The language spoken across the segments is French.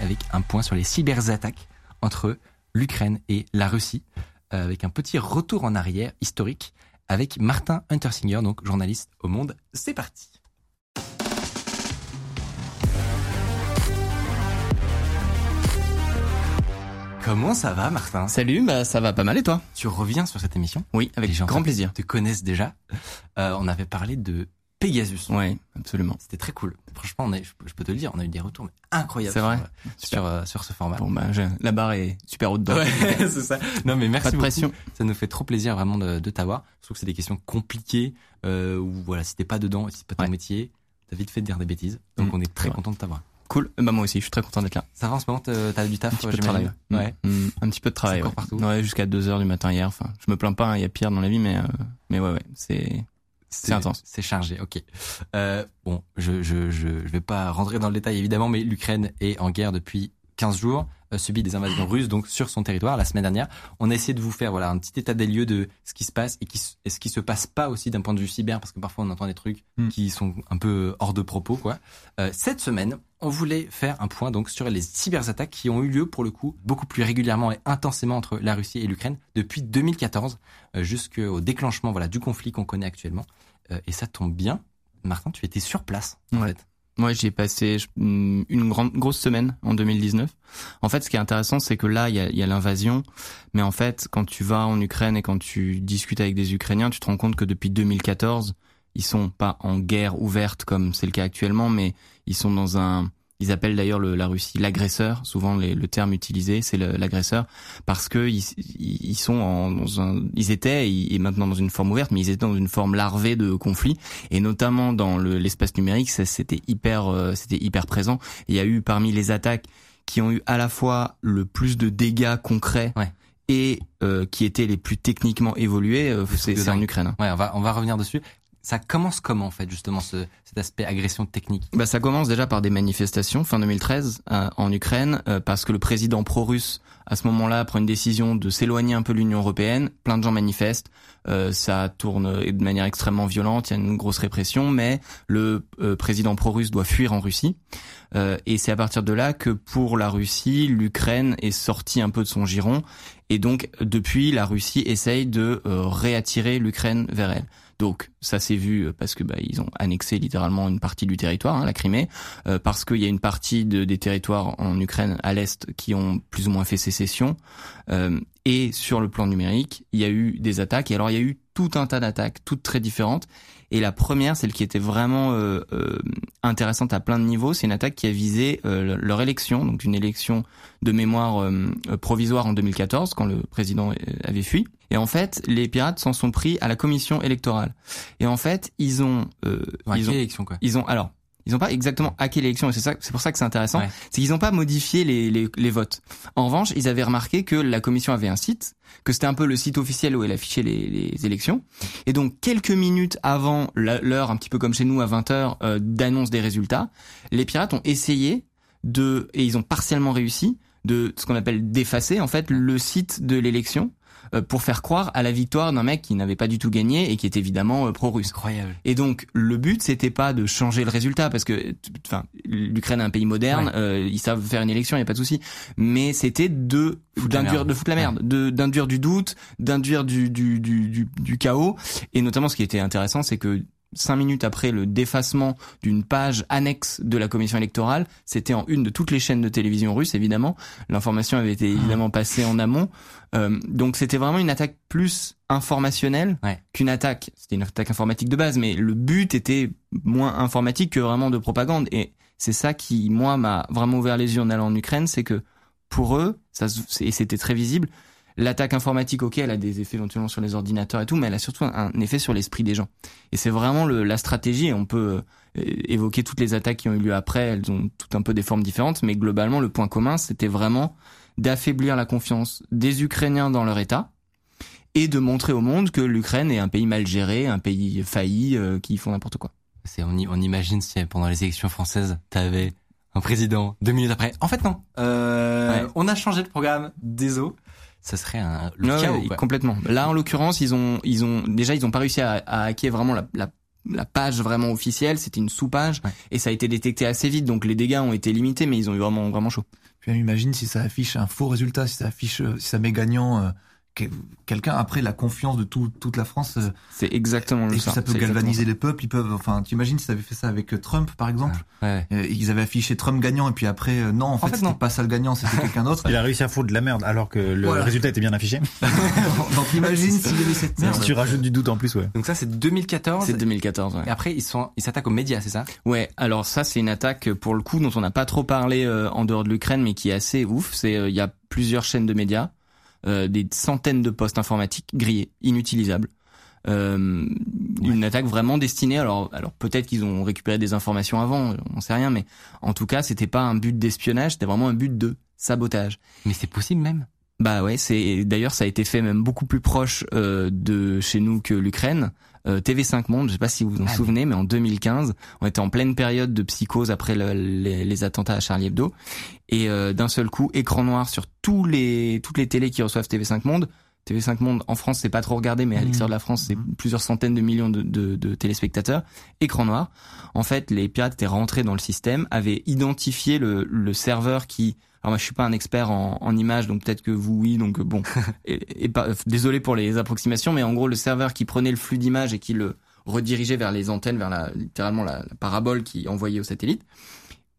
Avec un point sur les cyberattaques entre l'Ukraine et la Russie, euh, avec un petit retour en arrière historique avec Martin Huntersinger, donc journaliste au Monde. C'est parti. Comment ça va, Martin? Salut, bah ça va pas mal et toi? Tu reviens sur cette émission? Oui, avec Les gens grand plaisir. te connaissent déjà. Euh, on avait parlé de Pegasus. Oui, absolument. C'était très cool. Franchement, on a, je, peux- je peux te le dire, on a eu des retours mais incroyables. C'est vrai sur, sur, euh, sur ce format. Bon bah je- la barre est super haute dedans. Ouais, c'est ça. Non, mais merci Pas de beaucoup. pression. Ça nous fait trop plaisir vraiment de, de t'avoir. Je trouve que c'est des questions compliquées euh, où voilà, si t'es pas dedans, et si c'est pas ton Ouais. métier, t'as vite fait de dire des bêtises. Donc Mm, on est très vrai. content de t'avoir. Cool. Bah moi aussi, je suis très content d'être là. Ça va en ce moment, t'as du taf, Un petit peu de travail. Ouais. Mm, un petit peu de travail. Ouais. partout. Ouais, jusqu'à 2 heures du matin hier. Enfin, je me plains pas, hein, il y a pire dans la vie, mais euh, mais ouais ouais, c'est c'est intense. C'est chargé, ok. Euh, bon, je, je, je, je vais pas rentrer dans le détail évidemment, mais l'Ukraine est en guerre depuis 15 jours, euh, subit des invasions russes donc sur son territoire la semaine dernière. On a essayé de vous faire voilà un petit état des lieux de ce qui se passe et, qui, et ce qui se passe pas aussi d'un point de vue cyber parce que parfois on entend des trucs Mm. qui sont un peu hors de propos quoi. Euh, cette semaine, on voulait faire un point donc sur les cyberattaques qui ont eu lieu pour le coup beaucoup plus régulièrement et intensément entre la Russie et l'Ukraine depuis 2014 euh, jusqu'au déclenchement voilà du conflit qu'on connaît actuellement. Euh, et ça tombe bien, Martin, tu étais sur place en Ouais. fait. Moi, j'y ai passé mm, une grande grosse semaine en 2019. En fait, ce qui est intéressant, c'est que là, il y a, y a l'invasion, mais en fait, quand tu vas en Ukraine et quand tu discutes avec des Ukrainiens, tu te rends compte que depuis 2014, ils sont pas en guerre ouverte comme c'est le cas actuellement, mais ils sont dans un ils appellent d'ailleurs le- la Russie l'agresseur. Souvent, les- le terme utilisé, c'est le- l'agresseur, parce que ils, ils sont en, dans un, ils étaient et maintenant dans une forme ouverte, mais ils étaient dans une forme larvée de conflit et notamment dans le- l'espace numérique, ça, c'était hyper, euh, c'était hyper présent. Il y a eu parmi les attaques qui ont eu à la fois le plus de dégâts concrets Ouais. et euh, qui étaient les plus techniquement évolués, euh, c'est en. Ukraine. hein. Ouais, on va on va revenir dessus. Ça commence comment en fait justement ce, cet aspect agression technique? Bah, ça commence déjà par des manifestations fin 2013 euh, en Ukraine euh, parce que le président pro-russe à ce moment-là prend une décision de s'éloigner un peu de l'Union européenne. Plein de gens manifestent, euh, ça tourne de manière extrêmement violente, il y a une grosse répression, mais le euh, président pro-russe doit fuir en Russie. Euh, et c'est à partir de là que pour la Russie, l'Ukraine est sortie un peu de son giron. Et donc depuis, la Russie essaye de euh, réattirer l'Ukraine vers elle. Donc ça s'est vu euh, parce que bah, ils ont annexé littéralement une partie du territoire, hein, la Crimée, euh, parce qu'il y a une partie de- des territoires en Ukraine à l'est qui ont plus ou moins fait sécession. Euh, et sur le plan numérique, il y a eu des attaques. Et alors il y a eu tout un tas d'attaques, toutes très différentes. Et la première, celle qui était vraiment euh, euh, intéressante à plein de niveaux, c'est une attaque qui a visé euh, leur élection, donc une élection de mémoire euh, euh, provisoire en 2014, quand le président euh, avait fui. Et en fait, les pirates s'en sont pris à la commission électorale. Et en fait, ils ont, euh, Ouais, ils ont, élection quoi? ils ont, alors, ils ont pas exactement hacké l'élection, et c'est ça, c'est pour ça que c'est intéressant, Ouais. c'est qu'ils n'ont pas modifié les, les, les votes. En revanche, ils avaient remarqué que la commission avait un site, que c'était un peu le site officiel où elle affichait les, les élections. Et donc, quelques minutes avant l'heure, un petit peu comme chez nous, à 20h, euh, d'annonce des résultats, les pirates ont essayé de, et ils ont partiellement réussi, de ce qu'on appelle d'effacer, en fait, le site de l'élection pour faire croire à la victoire d'un mec qui n'avait pas du tout gagné et qui est évidemment euh, pro-russe. Incroyable. Et donc le but c'était pas de changer le résultat parce que enfin l'Ukraine est un pays moderne, Ouais. euh, ils savent faire une élection, il y a pas de souci, mais c'était de d'induire merde. de foutre la merde, de d'induire du doute, d'induire du du, du du du chaos et notamment ce qui était intéressant c'est que cinq minutes après le défacement d'une page annexe de la commission électorale, c'était en une de toutes les chaînes de télévision russes, évidemment. L'information avait été évidemment passée en amont. Euh, donc c'était vraiment une attaque plus informationnelle Ouais. qu'une attaque. C'était une attaque informatique de base, mais le but était moins informatique que vraiment de propagande. Et c'est ça qui, moi, m'a vraiment ouvert les yeux en allant en Ukraine, c'est que pour eux, ça, et c'était très visible, l'attaque informatique, ok, elle a des effets éventuellement sur les ordinateurs et tout, mais elle a surtout un, effet sur l'esprit des gens. Et c'est vraiment le, la stratégie. On peut euh, évoquer toutes les attaques qui ont eu lieu après. Elles ont toutes un peu des formes différentes, mais globalement, le point commun, c'était vraiment d'affaiblir la confiance des Ukrainiens dans leur État et de montrer au monde que l'Ukraine est un pays mal géré, un pays failli, euh, qui font n'importe quoi. C'est on, on imagine si pendant les élections françaises, t'avais un président deux minutes après. En fait non, euh, on a changé le programme des eaux. Ça serait un le chaos, complètement. Là en l'occurrence, ils ont ils ont déjà ils ont pas réussi à, à hacker vraiment la, la la page vraiment officielle, c'était une sous-page et ça a été détecté assez vite, donc les dégâts ont été limités, mais ils ont eu vraiment vraiment chaud. Puis imagine si ça affiche un faux résultat, si ça affiche, si ça met gagnant euh, quelqu'un après la confiance de tout, toute la France. Euh, c'est exactement le Et ça. ça peut galvaniser les peuples. Ils peuvent, enfin, tu imagines si ça avait fait ça avec euh, Trump, par exemple? Ah, euh, ils avaient affiché Trump gagnant et puis après, non, en, fait, c'était pas ça le gagnant, c'était quelqu'un d'autre. Il a réussi à foutre de la merde alors que le résultat était bien affiché. Donc imagine s'il y avait cette merde. Si tu rajoutes du doute en plus, ouais. Donc ça, c'est 2014. C'est 2014. Ouais. Et après, ils sont, ils s'attaquent aux médias, c'est ça? Ouais. Alors ça, c'est une attaque pour le coup dont on n'a pas trop parlé en dehors de l'Ukraine, mais qui est assez ouf. C'est il y a plusieurs chaînes de médias euh, des centaines de postes informatiques grillés, inutilisables. Euh, une attaque vraiment destinée. Alors, alors peut-être qu'ils ont récupéré des informations avant, on sait rien, mais en tout cas, c'était pas un but d'espionnage, c'était vraiment un but de sabotage. Mais c'est possible même. Bah ouais, c'est d'ailleurs ça a été fait même beaucoup plus proche euh, de chez nous que l'Ukraine. Euh, TV5 Monde, je sais pas si vous vous en ah souvenez, mais en 2015, on était en pleine période de psychose après les, les, attentats à Charlie Hebdo, et euh, d'un seul coup, écran noir sur tous les toutes les télés qui reçoivent TV5 Monde. TV5 Monde en France, c'est pas trop regardé, mais à mmh. l'extérieur de la France, c'est mmh. plusieurs centaines de millions de, de, de, téléspectateurs. Écran noir. En fait, les pirates étaient rentrés dans le système, avaient identifié le, le serveur qui alors moi je suis pas un expert en, en images, donc peut-être que vous oui, donc bon. et, pas, désolé pour les approximations, mais en gros le serveur qui prenait le flux d'images et qui le redirigeait vers les antennes, vers la littéralement la, la parabole qui envoyait au satellite,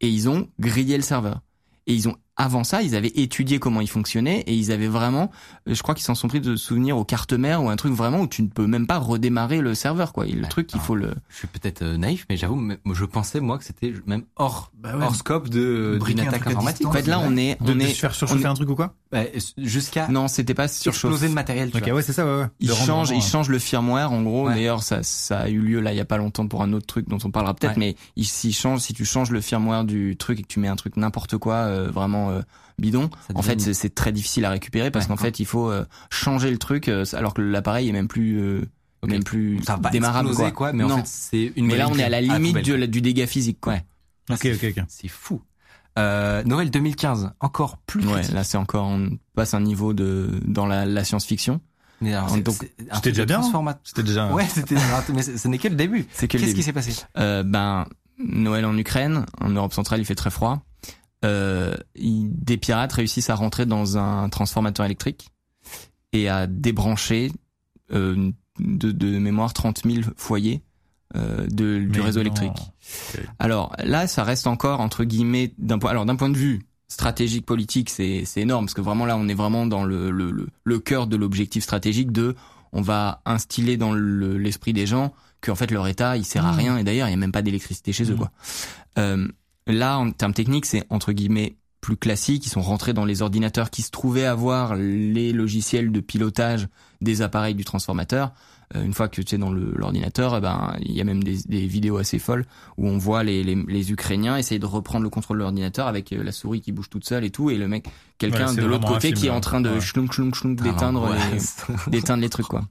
et ils ont grillé le serveur. Et ils ont avant ça, ils avaient étudié comment il fonctionnait et ils avaient vraiment, euh, je crois qu'ils s'en sont pris de souvenir aux cartes mères ou un truc vraiment où tu ne peux même pas redémarrer le serveur, quoi. Le truc, il faut le. Je suis peut-être euh, naïf, mais j'avoue, je pensais moi que c'était même hors, bah hors scope de d'une attaque informatique. En fait, là, on est, on est. De se faire surchauffer un truc ou quoi bah, Jusqu'à. Non, c'était pas surchauffer. Exploser le matériel. ok, ouais, c'est ça, ouais. ouais. Ils changent, ils changent le firmware, en gros. D'ailleurs, ça, ça a eu lieu là, il y a pas longtemps pour un autre truc dont on parlera peut-être, mais s'ils changent, si tu changes le firmware du truc et que tu mets un truc n'importe quoi, euh, vraiment bidon, en fait, c'est très difficile à récupérer parce qu'en fait, il faut euh, changer le truc euh, alors que l'appareil est même plus euh, même plus démarrable quoi. Mais en fait, c'est une Mais là, on est à la limite du, du, dégât physique quoi. Ok, ok, ok. C'est fou. Euh, Noël 2015, encore plus. Ouais, là c'est encore on passe un niveau de dans la, la science-fiction. C'était déjà bien. C'était déjà. Ouais, c'était. mais ce n'est que le début. C'est Qu'est-ce qui s'est passé? Euh, Ben Noël en Ukraine, en Europe centrale, il fait très froid euh, des pirates réussissent à rentrer dans un transformateur électrique et à débrancher euh, de, de, mémoire 30 000 foyers euh, de, du réseau électrique. Alors là, ça reste encore entre guillemets d'un point. Alors d'un point de vue stratégique politique, c'est c'est énorme parce que vraiment là, on est vraiment dans le le, le, le cœur de l'objectif stratégique de on va instiller dans l'esprit des gens qu'en fait leur état il sert à mmh. rien et d'ailleurs il y a même pas d'électricité chez eux mmh. quoi. Euh, Là, en termes techniques, c'est entre guillemets plus classique. Ils sont rentrés dans les ordinateurs qui se trouvaient avoir les logiciels de pilotage des appareils du transformateur. Euh, une fois que tu es dans l'ordinateur, eh ben il y a même des, des, vidéos assez folles où on voit les, les, les Ukrainiens essayer de reprendre le contrôle de l'ordinateur avec euh, la souris qui bouge toute seule et tout, et le mec, quelqu'un de l'autre côté qui est en train de ouais. schlunk d'éteindre les, d'éteindre les trucs quoi.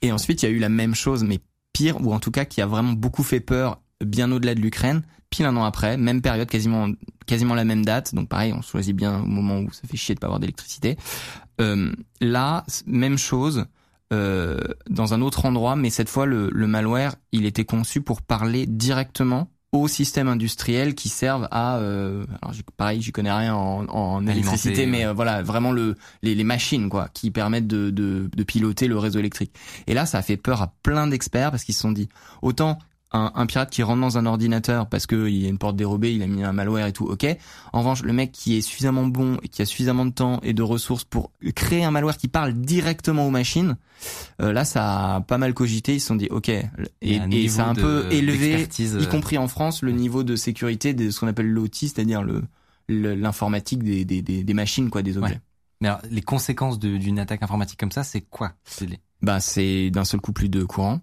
Et ensuite, il y a eu la même chose, mais pire, ou en tout cas qui a vraiment beaucoup fait peur bien au-delà de l'Ukraine, pile un an après, même période, quasiment quasiment la même date. Donc pareil, on choisit bien au moment où ça fait chier de pas avoir d'électricité. Euh, là, même chose. Euh, dans un autre endroit, mais cette fois le, le, malware, il était conçu pour parler directement aux systèmes industriels qui servent à, euh, alors pareil, j'y connais rien en, en électricité, mais euh, voilà, vraiment le, les, les, machines quoi, qui permettent de, de, de, piloter le réseau électrique. Et là, ça a fait peur à plein d'experts parce qu'ils se sont dit, autant un, un, pirate qui rentre dans un ordinateur parce qu'il y a une porte dérobée, il a mis un malware et tout, ok. En revanche, le mec qui est suffisamment bon et qui a suffisamment de temps et de ressources pour créer un malware qui parle directement aux machines, euh, là, ça a pas mal cogité. Ils se sont dit, ok, et, et ça a un peu élevé, y compris en France, le niveau de sécurité de ce qu'on appelle l'OT, c'est-à-dire le l'informatique des, des, des, machines, quoi, des objets. Mais alors, les conséquences d'une attaque informatique comme ça, c'est quoi Bah, c'est d'un seul coup plus de courant.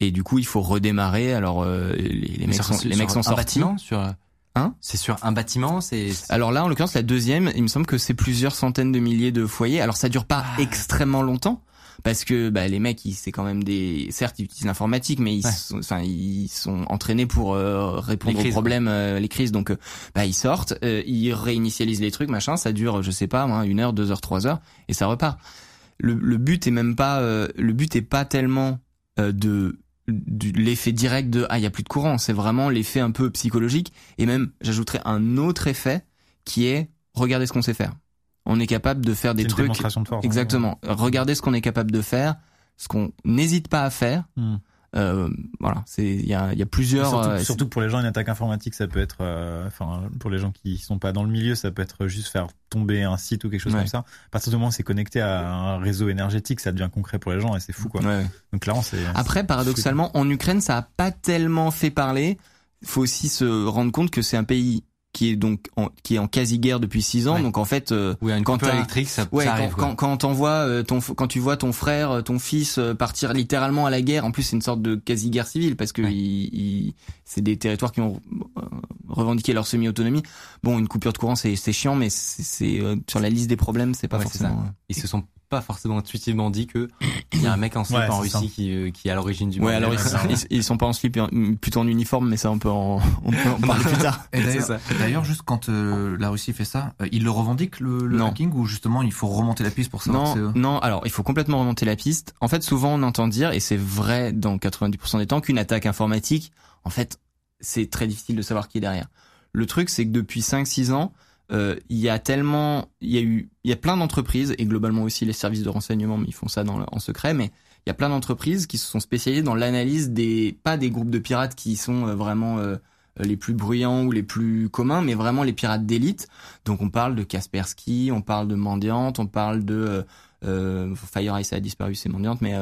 Et du coup, il faut redémarrer. Alors, euh, les, les mecs sont, les mecs sont sortis. sur Hein? C'est sur un bâtiment, c'est. Alors là, en l'occurrence, la deuxième, il me semble que c'est plusieurs centaines de milliers de foyers. Alors ça dure pas ah. extrêmement longtemps parce que bah, les mecs, c'est quand même des, certes, ils utilisent l'informatique, mais ils, sont, enfin, ils sont entraînés pour euh, répondre aux problèmes, euh, les crises. Donc, euh, bah, ils sortent, ils réinitialisent les trucs, machin. Ça dure, je sais pas, moi, une heure, deux heures, trois heures, et ça repart. Le, le but est même pas, le but est pas tellement de l'effet direct de ah il y a plus de courant, c'est vraiment l'effet un peu psychologique et même j'ajouterais un autre effet qui est regardez ce qu'on sait faire. On est capable de faire des trucs de force, hein. exactement. Regardez ce qu'on est capable de faire, ce qu'on n'hésite pas à faire. Hmm. Euh, voilà, c'est il y a, y a plusieurs. Surtout, euh, surtout, pour les gens, une attaque informatique, ça peut être, euh, enfin, pour les gens qui sont pas dans le milieu, ça peut être juste faire tomber un site ou quelque chose comme ça. À partir du moment où c'est connecté à un réseau énergétique, ça devient concret pour les gens et c'est fou quoi. Donc c'est. Après, paradoxalement, en Ukraine, ça a pas tellement fait parler. Il faut aussi se rendre compte que c'est un pays qui est donc en, qui est en quasi guerre depuis six ans. Donc en fait euh, oui, une quand électrique ça, ouais, ça arrive, quand, quand, quand euh, ton quand tu vois ton frère euh, ton fils euh, partir littéralement à la guerre en plus c'est une sorte de quasi guerre civile parce que il, c'est des territoires qui ont revendiqué leur semi-autonomie. Bon une coupure de courant c'est c'est chiant mais c'est sur la liste des problèmes c'est pas forcément ils se sont pas forcément intuitivement dit que il y a un mec en slip en Russie qui, euh, qui est à l'origine du ouais, alors ils, ils, sont pas en slip, plutôt en uniforme, mais ça on peut en, on peut en parler plus tard. d'ailleurs, juste quand euh, la Russie fait ça, euh, il le revendique le, le hacking ou justement il faut remonter la piste pour ça Non, non. Alors il faut complètement remonter la piste. En fait, souvent on entend dire, et c'est vrai dans 90% des temps, qu'une attaque informatique, en fait, c'est très difficile de savoir qui est derrière. Le truc, c'est que depuis 5-6 ans, euh, il y a tellement, il y a eu, il y a plein d'entreprises et globalement aussi les services de renseignement, mais ils font ça dans, en secret, mais il y a plein d'entreprises qui se sont spécialisées dans l'analyse des, pas des groupes de pirates qui sont euh, vraiment euh, les plus bruyants ou les plus communs, mais vraiment les pirates d'élite. Donc on parle de Kaspersky, on parle de Mendiante, on parle de euh, FireEye, ça a disparu, c'est Mendiante, mais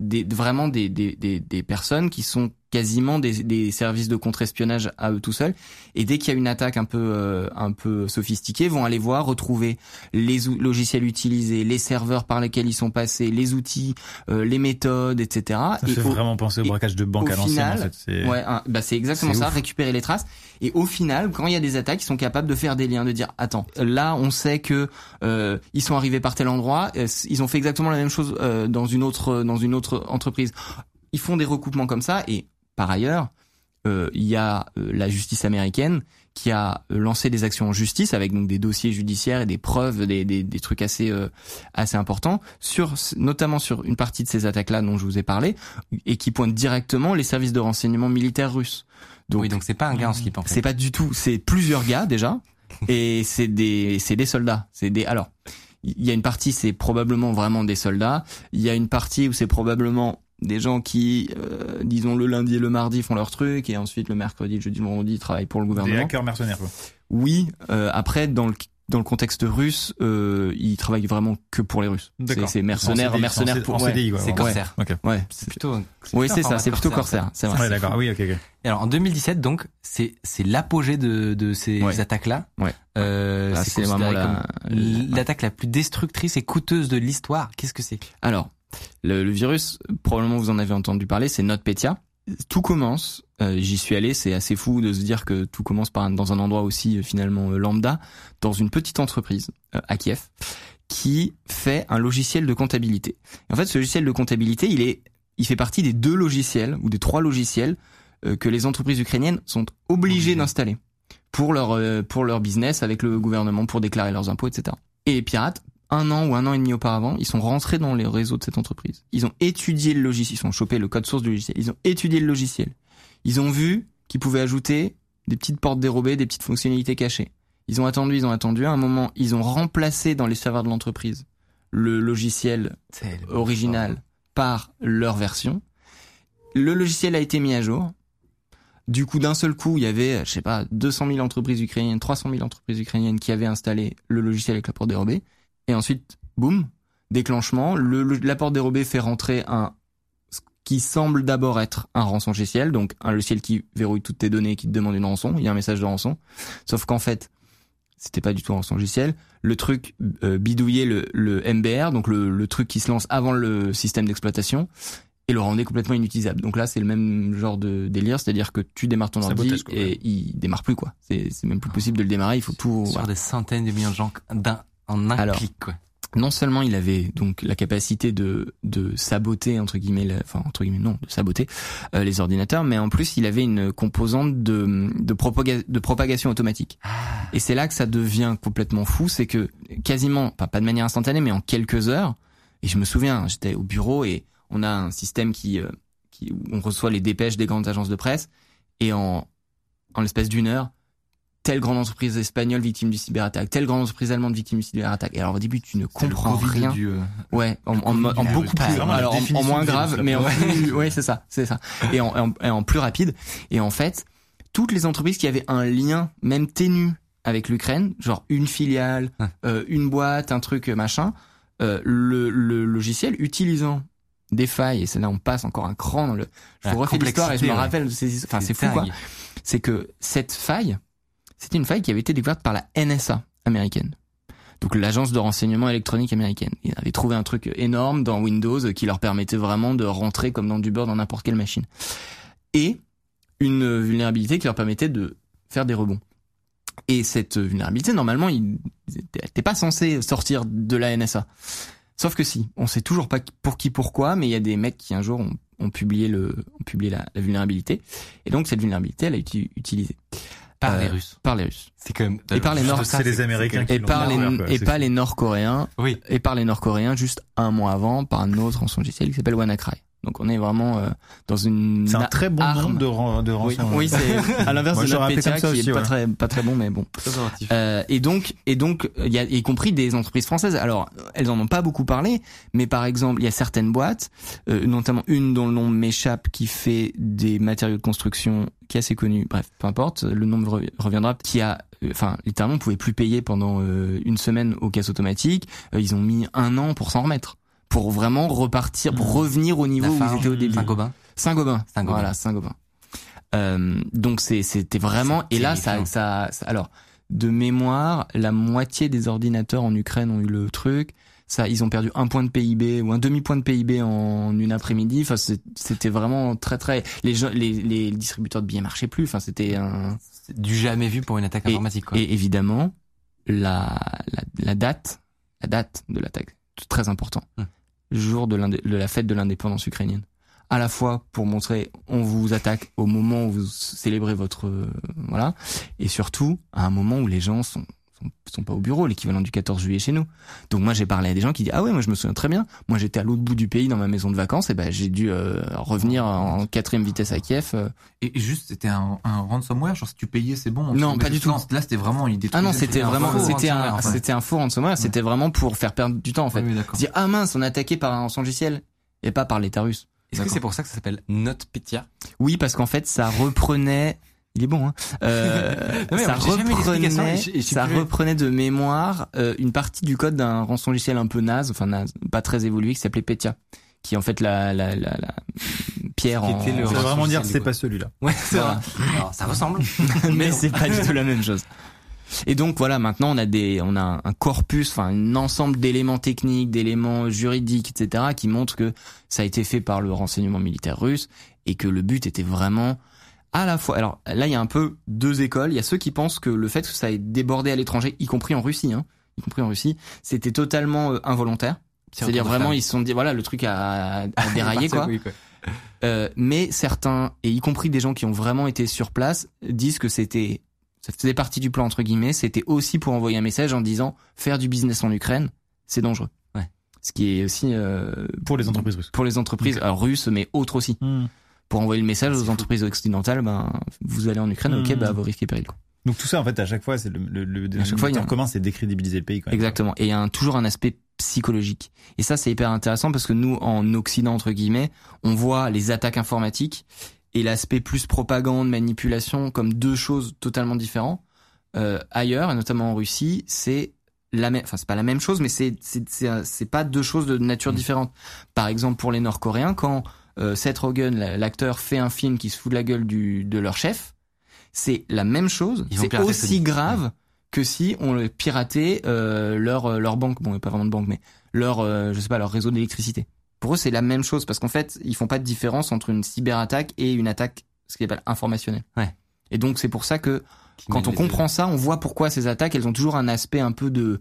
des, vraiment des, des, des, des personnes qui sont quasiment des, des, services de contre-espionnage à eux tout seuls. Et dès qu'il y a une attaque un peu euh, un peu sophistiquée, vont aller voir, retrouver les logiciels utilisés, les serveurs par lesquels ils sont passés, les outils, euh, les méthodes, etc. Ça fait vraiment penser au braquage de banque à l'ancienne. En fait, ouais, bah c'est exactement ça, récupérer les traces. Et au final, quand il y a des attaques, ils sont capables de faire des liens, de dire attends, là on sait que euh, ils sont arrivés par tel endroit, ils ont fait exactement la même chose dans une autre dans une autre entreprise. Ils font des recoupements comme ça et par ailleurs, euh, il y a euh, la justice américaine qui a euh, lancé des actions en justice avec donc des dossiers judiciaires et des preuves, des, des, des trucs assez assez importants sur notamment sur une partie de ces attaques-là dont je vous ai parlé et qui pointent directement les services de renseignement militaires russes. Donc, oui, donc c'est pas un gars en slip en fait. C'est pas du tout, c'est plusieurs gars déjà et c'est des c'est des soldats, c'est des alors il y a une partie c'est probablement vraiment des soldats, il y a une partie où c'est probablement des gens qui, euh, disons le lundi et le mardi font leur truc et ensuite le mercredi, le jeudi, le vendredi travaillent pour le gouvernement. Des hackers mercenaires. Quoi. Oui, euh, après dans le dans le contexte russe, euh, ils travaillent vraiment que pour les Russes. C'est mercenaires, mercenaires pour. CDI, c'est corsaire. Ouais. ouais. C'est plutôt. Oui, c'est ça. C'est plutôt corsaire. C'est vrai. Ouais, d'accord. Oui, ok, ok. Et alors en 2017, donc, c'est c'est l'apogée de de ces attaques-là. Ouais. Euh, c'est vraiment l'attaque la... la plus destructrice et coûteuse de l'histoire. Qu'est-ce que c'est? Alors, le, virus, probablement vous en avez entendu parler, c'est NotPetya. Tout commence, euh, j'y suis allé, c'est assez fou de se dire que tout commence par dans un endroit aussi euh, finalement euh, lambda, dans une petite entreprise à Kiev, qui fait un logiciel de comptabilité. en fait, ce logiciel de comptabilité, il est, il fait partie des deux logiciels ou des trois logiciels que les entreprises ukrainiennes sont obligées d'installer pour leur pour leur business avec le gouvernement pour déclarer leurs impôts, etc. Et les pirates un an ou un an et demi auparavant, ils sont rentrés dans les réseaux de cette entreprise. Ils ont étudié le logiciel, ils ont chopé le code source du logiciel, ils ont étudié le logiciel. Ils ont vu qu'ils pouvaient ajouter des petites portes dérobées, des petites fonctionnalités cachées. Ils ont attendu, ils ont attendu. À un moment, ils ont remplacé dans les serveurs de l'entreprise le logiciel original par leur version. Le logiciel a été mis à jour. Du coup, d'un seul coup, il y avait, je sais pas, 200 000 entreprises ukrainiennes, 300 000 entreprises ukrainiennes qui avaient installé le logiciel avec la porte dérobée. Et ensuite, boum, déclenchement, le, la porte dérobée fait rentrer un ce qui semble d'abord être un rançon logiciel, donc un logiciel qui verrouille toutes tes données et qui te demande une rançon. Il y a un message de rançon. Sauf qu'en fait, c'était pas du tout un rançon logiciel. Le truc euh, bidouillait le, le MBR, donc le, le truc qui se lance avant le système d'exploitation, et le rendait complètement inutilisable. Donc là, c'est le même genre de délire, c'est-à-dire que tu démarres ton ordi et il démarre plus quoi. C'est c'est même plus possible de le démarrer. Il faut tout. Sur voilà. des centaines de millions de gens d'un en un Alors, clic quoi. non seulement il avait donc la capacité de de saboter entre guillemets, la- enfin entre guillemets non, de saboter euh, les ordinateurs, mais en plus il avait une composante de de, propaga- de propagation automatique. Et c'est là que ça devient complètement fou, c'est que quasiment, pas pas de manière instantanée, mais en quelques heures. Et je me souviens, j'étais au bureau et on a un système qui euh, qui où on reçoit les dépêches des grandes agences de presse et en en l'espace d'une heure telle grande entreprise espagnole victime du cyberattaque, telle grande entreprise allemande victime du cyberattaque. Et alors au début, tu ne comprends rien. du, euh, Ouais, en, en, en Ah, beaucoup plus, alors en- en, moins grave, mais en ouais, c'est ça, c'est ça, et en, en, et en plus rapide. Et en fait, toutes les entreprises qui avaient un lien, même ténu, avec l'Ukraine, genre une filiale, euh, une boîte, un truc machin, euh, le, le logiciel utilisant des failles, et c'est là on passe encore un cran dans le. Je vous refais l'histoire et je me rappelle, de ces- enfin c'est fou quoi c'est que cette faille, c'était une faille qui avait été découverte par la NSA américaine. Donc l'agence de renseignement électronique américaine. Ils avaient trouvé un truc énorme dans Windows qui leur permettait vraiment de rentrer comme dans du beurre dans n'importe quelle machine. Et une vulnérabilité qui leur permettait de faire des rebonds. Et cette vulnérabilité, normalement, ils n'étaient pas censés sortir de la NSA. Sauf que si, on sait toujours pas pour qui, pourquoi, mais il y a des mecs qui un jour ont publié la, la vulnérabilité. Et donc cette vulnérabilité, elle a été utilisée par Euh, les Russes. par les Russes. C'est quand même Et par les Nord- ça, c'est les Américains qui Et par les, quoi, et pas les Nord-Coréens, Oui. et par les Nord-Coréens juste un mois avant par un autre rançon logiciel qui s'appelle WannaCry. Donc on est vraiment euh, dans une C'est un très bon arme. nom de, ran- de Oui, rançon. oui, c'est à l'inverse de NotPetya qui aussi, est pas ouais. très pas très bon mais bon. Euh, et donc et donc il y a y compris des entreprises françaises. Alors elles en ont pas beaucoup parlé, mais par exemple il y a certaines boîtes, euh, notamment une dont le nom m'échappe qui fait des matériaux de construction qui est assez connue. Bref, peu importe, le nom reviendra. Qui a euh, enfin littéralement on pouvait plus payer pendant euh, une semaine aux caisses automatiques. Euh, ils ont mis un an pour s'en remettre, pour vraiment repartir, pour revenir au niveau où ils étaient au début. Saint-Gobain. Saint-Gobain. Saint-Gobain. Voilà, Saint-Gobain. Euh, donc c'était vraiment et là ça, ça ça- alors de mémoire la moitié des ordinateurs en Ukraine ont eu le truc ça ils ont perdu un point de PIB ou un demi point de PIB en une après-midi enfin c'était vraiment très très les gens les, les distributeurs de billets marchaient plus enfin c'était un Du jamais vu pour une attaque informatique quoi. et évidemment la, la la date la date de l'attaque très important Hum. Jour de, la fête de l'indépendance ukrainienne. À la fois pour montrer on vous attaque au moment où vous célébrez votre euh, voilà et surtout à un moment où les gens sont sont, sont pas au bureau l'équivalent du 14 juillet chez nous donc moi j'ai parlé à des gens qui disent ah ouais moi je me souviens très bien moi j'étais à l'autre bout du pays dans ma maison de vacances et ben j'ai dû euh, revenir en quatrième vitesse à Kiev euh. Et et juste, c'était un, un ransomware, genre si tu payais, c'est bon. on Non, pas du tout. Là, c'était vraiment, détruisait. ah non c'était vraiment c'était ransomware, un c'était un faux ransomware c'était vraiment pour faire perdre du temps en fait d'accord. dire ah mince on est attaqué par un rançon logiciel et pas par l'État russe Est-ce que c'est pour ça que ça s'appelle NotPetya Oui, parce qu'en fait, ça reprenait. Il est bon, hein. Euh, Non, ça reprenait, ça reprenait de mémoire euh, une partie du code d'un rançon logiciel un peu naze, enfin naze, pas très évolué, qui s'appelait Petya, qui est en fait la la la, la pierre Qui en. était le Ça vraiment dire c'est pas celui-là. Ouais, c'est Voilà. vrai. Alors, ça ressemble. mais c'est pas du tout la même chose. Et donc voilà, maintenant on a des, on a un- un corpus, enfin un ensemble d'éléments techniques, d'éléments juridiques, etc., qui montrent que ça a été fait par le renseignement militaire russe et que le but était vraiment à la fois. Alors là, il y a un peu deux écoles. Il y a ceux qui pensent que le fait que ça ait débordé à l'étranger, y compris en Russie, hein, y compris en Russie, c'était totalement euh, involontaire. C'est-à-dire vraiment, ils se sont dit, voilà, le truc a, a déraillé quoi. Oui, quoi. Euh, mais certains, et y compris des gens qui ont vraiment été sur place, disent que c'était, ça faisait partie du plan entre guillemets, c'était aussi pour envoyer un message en disant faire du business en Ukraine, c'est dangereux. Ouais. Ce qui est aussi euh, Pour les entreprises russes. pour les entreprises alors, russes, mais autres aussi, Hmm. Pour envoyer le message aux entreprises occidentales, ben vous allez en Ukraine, ok, Hmm. bah vous risquez péril. quoi. Donc tout ça, en fait, à chaque fois, c'est le, le, le À chaque fois, il y a dénominateur un- commun, c'est décrédibiliser le pays. Quand même. Exactement. Et il y a un- toujours un aspect psychologique. Et ça, c'est hyper intéressant parce que nous, en Occident, entre guillemets, on voit les attaques informatiques et l'aspect plus propagande, manipulation comme deux choses totalement différentes. Euh, ailleurs, et notamment en Russie, c'est la même, enfin c'est pas la même chose, mais c'est c'est c'est pas deux choses de nature différente. Par exemple, pour les Nord-Coréens, quand Seth Rogen, la- l'acteur, fait un film qui se fout de la gueule du de leur chef, c'est la même chose. C'est aussi grave que si on piratait euh, leur leur banque, bon, pas vraiment de banque, mais leur je sais pas leur réseau d'électricité. Pour eux, c'est la même chose parce qu'en fait, ils font pas de différence entre une cyberattaque et une attaque, ce qu'on appelle informationnelle. Ouais. Et donc c'est pour ça que quand on comprend ça, on voit pourquoi ces attaques, elles ont toujours un aspect un peu de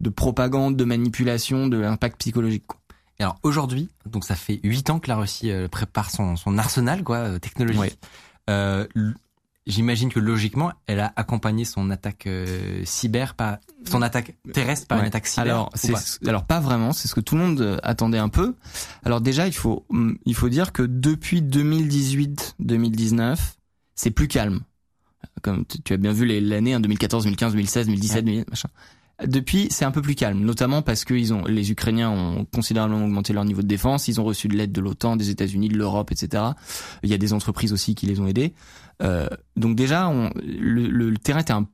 de propagande, de manipulation, de l'impact psychologique. Quoi. Et alors aujourd'hui, donc ça fait huit ans que la Russie euh, prépare son, son arsenal quoi euh, technologique. Euh, J'imagine que logiquement, elle a accompagné son attaque euh, cyber, pas son attaque terrestre, pas une attaque cyber. Alors, c'est, alors pas vraiment. C'est ce que tout le monde attendait un peu. Alors déjà, il faut il faut dire que depuis 2018-2019, c'est plus calme. Comme tu as bien vu l'année, hein, 2014, 2015, 2016, 2017, machin. Depuis, c'est un peu plus calme, notamment parce que ils ont, les Ukrainiens ont considérablement augmenté leur niveau de défense. Ils ont reçu de l'aide de l'OTAN, des États-Unis, de l'Europe, etc. Il y a des entreprises aussi qui les ont aidés. Euh, donc déjà, on, le, le, terrain était un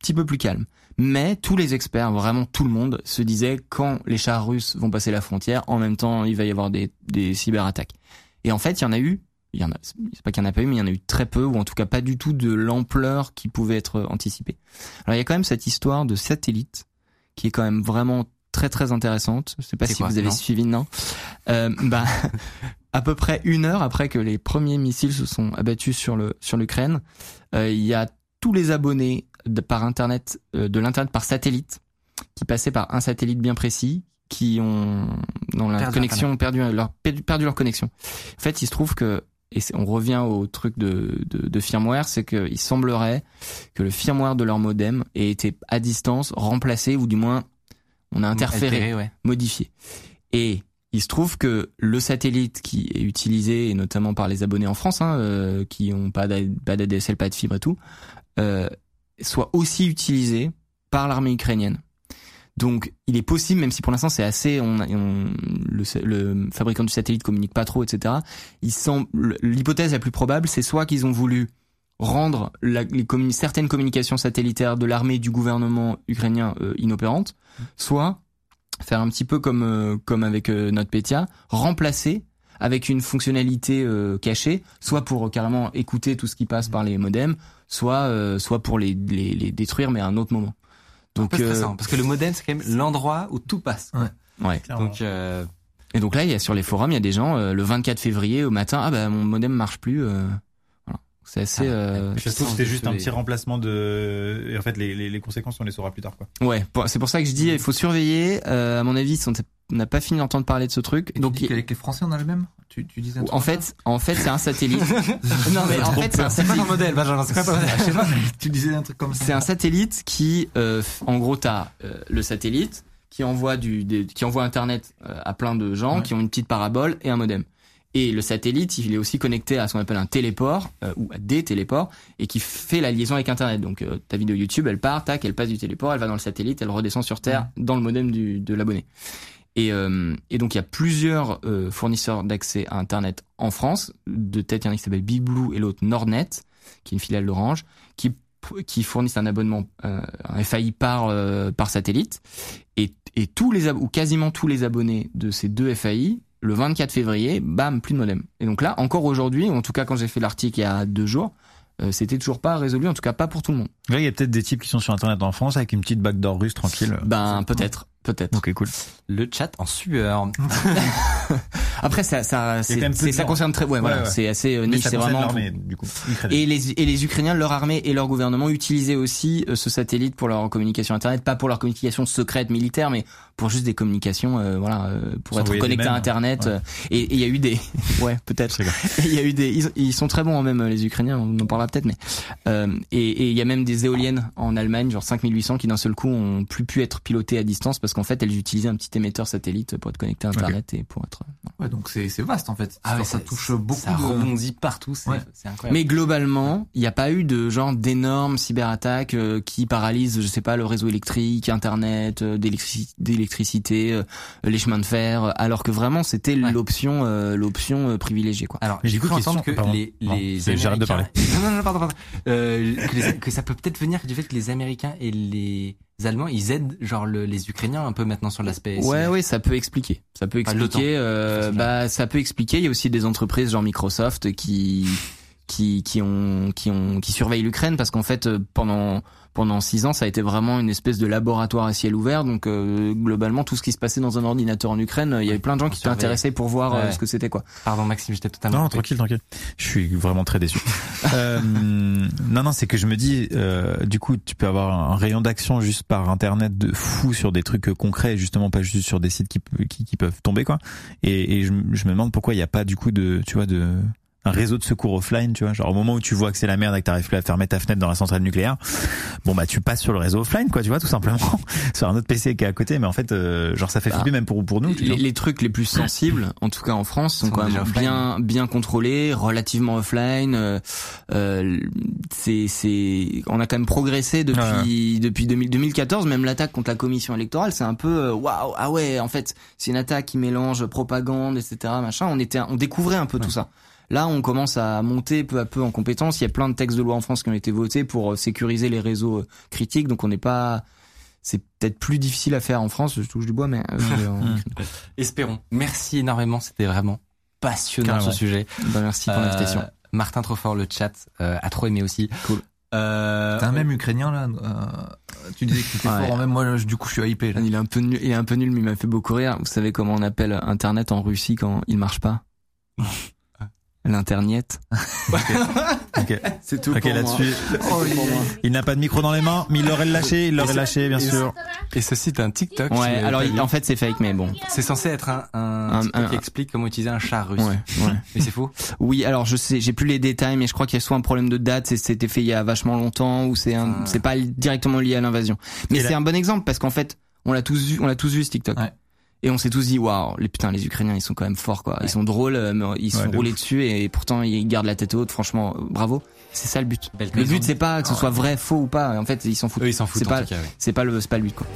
petit peu plus calme. Mais tous les experts, vraiment tout le monde, se disait quand les chars russes vont passer la frontière, en même temps, il va y avoir des, des cyberattaques. Et en fait, il y en a eu. Il y en a, c'est pas qu'il y en a pas eu, mais il y en a eu très peu, ou en tout cas pas du tout de l'ampleur qui pouvait être anticipée. Alors il y a quand même cette histoire de satellite qui est quand même vraiment très très intéressante. Je sais pas si vous avez suivi, non euh, Bah, à peu près une heure après que les premiers missiles se sont abattus sur le sur l'Ukraine, euh, il y a tous les abonnés de, par internet euh, de l'internet par satellite qui passaient par un satellite bien précis qui ont dans la connexion perdu leur perdu leur connexion. En fait, il se trouve que et on revient au truc de, de, de firmware, c'est qu'il semblerait que le firmware de leur modem ait été à distance remplacé ou du moins on a interféré, modifié. Et il se trouve que le satellite qui est utilisé, et notamment par les abonnés en France, hein, euh, qui ont pas d'ADSL, pas de fibre et tout, euh, soit aussi utilisé par l'armée ukrainienne. Donc, il est possible, même si pour l'instant c'est assez, le, fabricant du satellite communique pas trop, etc. L'hypothèse la plus probable, c'est soit qu'ils ont voulu rendre les certaines communications satellitaires de l'armée du gouvernement ukrainien euh, inopérantes, soit faire un petit peu comme euh, avec euh, NotPetya, remplacer avec une fonctionnalité euh, cachée, soit pour carrément écouter tout ce qui passe par les modems, soit soit pour les, les détruire mais à un autre moment. Donc parce que le modem c'est quand même l'endroit où tout passe. Ouais. ouais. Donc et donc là il y a sur les forums il y a des gens le 24 février au matin ah bah mon modem marche plus c'est assez. Ah, euh, je trouve que c'était juste un petit remplacement de. Et en fait, les, les, les, conséquences, on les saura plus tard, quoi. Ouais, c'est pour ça que je dis, il faut surveiller. Euh, à mon avis, on n'a pas fini d'entendre parler de ce truc. Et Donc, tu dis les Français, on a le même. Tu, tu disais. en fait, en fait, c'est un satellite. non, mais en fait, c'est un satellite. C'est pas un modèle, Benjamin. C'est pas un modèle. Je sais pas. tu disais un truc comme ça. C'est un satellite qui, euh, en gros, t'as euh, le satellite qui envoie du, des, qui envoie Internet euh, à plein de gens qui ont une petite parabole et un modem. Et le satellite, il est aussi connecté à ce qu'on appelle un téléport euh, ou à des téléports et qui fait la liaison avec Internet. Donc euh, ta vidéo YouTube, elle part, tac, elle passe du téléport, elle va dans le satellite, elle redescend sur Terre dans le modem du, de l'abonné. Et, euh, et, donc il y a plusieurs fournisseurs d'accès à Internet en France. De tête, il y en a qui s'appelle Big Blue et l'autre Nordnet, qui est une filiale d'Orange, qui qui fournissent un abonnement un FAI par par satellite et, et tous les ou quasiment tous les abonnés de ces deux FAI le 24 février, bam, plus de modem. Et donc là, encore aujourd'hui, en tout cas quand j'ai fait l'article il y a deux jours, euh, c'était toujours pas résolu, en tout cas pas pour tout le monde. Là, il y a peut-être des types qui sont sur Internet en France avec une petite backdoor russe tranquille. Ben peut-être, peut-être. Ok, cool. Le chat en sueur. Après, ça, ça, c'est, ça concerne très, ouais, voilà, c'est assez euh, niche, c'est vraiment. Du coup, et les, et les Ukrainiens, leur armée et leur gouvernement utilisaient aussi euh, ce satellite pour leur communication internet, pas pour leur communication secrète militaire, mais pour juste des communications, euh, voilà, euh, pour être connecté à Internet. Euh, et il y a eu des, ouais, peut-être. Il y a eu des, ils, sont très bons en même les Ukrainiens, on en parlera peut-être, mais et il y a même des éoliennes en Allemagne, genre 5800, qui d'un seul coup ont plus pu être pilotées à distance parce qu'en fait elles utilisaient un petit émetteur satellite pour être connecté à Internet et pour être. Ouais, donc c'est c'est vaste en fait. Ah ouais, ça, touche beaucoup. Ça rebondit partout, c'est incroyable. Mais globalement, il n'y a pas eu de genre d'énormes cyberattaques qui paralysent, je sais pas, le réseau électrique, Internet, d'électricité l'électricité, euh, les chemins de fer, alors que vraiment c'était l'option euh, l'option euh, privilégiée quoi. Alors j'ai cru entendre que les les j'arrête de parler. non non, pardon pardon. que, que, ça peut peut-être venir du fait que les Américains et les Allemands, ils aident genre les Ukrainiens un peu maintenant sur l'aspect. Ouais, ouais, ça peut expliquer. Ça peut expliquer. bah, ça peut expliquer. Il y a aussi des entreprises genre Microsoft qui qui qui ont qui ont qui surveillent l'Ukraine parce qu'en fait pendant pendant six ans, ça a été vraiment une espèce de laboratoire à ciel ouvert. Donc euh, globalement, tout ce qui se passait dans un ordinateur en Ukraine, il y avait plein de gens qui étaient intéressés pour voir euh, ce que c'était quoi. Pardon Maxime, j'étais totalement. Non, tranquille, tranquille. Je suis vraiment très déçu. euh, non, non, c'est que je me dis, euh, du coup, tu peux avoir un rayon d'action juste par internet de fou sur des trucs concrets, justement pas juste sur des sites qui, qui, qui peuvent tomber quoi. Et, et je, je me demande pourquoi il n'y a pas du coup de, tu vois, de un réseau de secours offline, tu vois. Genre au moment où tu vois que c'est la merde et que t'arrives plus à fermer ta fenêtre dans la centrale nucléaire, bon bah tu passes sur le réseau offline, quoi, tu vois, tout simplement, sur un autre PC qui est à côté. Mais en fait, euh, genre ça fait flipper ah. même pour pour nous. Les, les, trucs les plus sensibles, en tout cas en France, sont, quand même bien bien contrôlés, relativement offline. Euh, euh, c'est c'est, on a quand même progressé depuis depuis 2014. Même l'attaque contre la commission électorale, c'est un peu waouh ah ouais, en fait c'est une attaque qui mélange propagande, etc. Machin. On était on découvrait un peu tout ça. Là, on commence à monter peu à peu en compétence. Il y a plein de textes de loi en France qui ont été votés pour euh, sécuriser les réseaux euh, critiques. Donc, on n'est pas c'est peut-être plus difficile à faire en France, je touche du bois, mais euh, espérons. Merci énormément, c'était vraiment passionnant ce sujet. Bah, merci pour l'invitation. Martin Trofort, le chat a trop aimé aussi. Cool. Euh, T'as un même ukrainien là. tu disais que c'était fort. Même moi, du coup, je suis hypé. Il est un peu nul. Il est un peu nul, mais il m'a fait beaucoup rire. Vous savez comment on appelle Internet en Russie quand il marche pas? L'internet. C'est tout. Ok, là-dessus. Oh, il n'a pas de micro dans les mains, mais il l'aurait lâché, il l'aurait lâché, bien sûr. Et ceci est un TikTok. Ouais, alors en fait c'est fake, mais bon. C'est censé être un, un, TikTok qui explique comment utiliser un chat russe. Ouais, ouais. Mais c'est faux. Oui, alors je sais, j'ai plus les détails, mais je crois qu'il y a soit un problème de date, c'était fait il y a vachement longtemps, ou c'est un, ah. c'est pas directement lié à l'invasion. Mais c'est un bon exemple parce qu'en fait, on l'a tous vu, on l'a tous vu ce TikTok. Ouais. Et on s'est tous dit waouh, les putain les Ukrainiens ils sont quand même forts quoi. Ils sont drôles, euh, mais ils sont roulés dessus et pourtant ils gardent la tête haute. Franchement, euh, bravo. C'est ça le but. le but c'est pas que ce soit vrai, faux ou pas. En fait, ils s'en foutent. Eux, ils s'en foutent. C'est pas, c'est pas le, c'est pas le but quoi.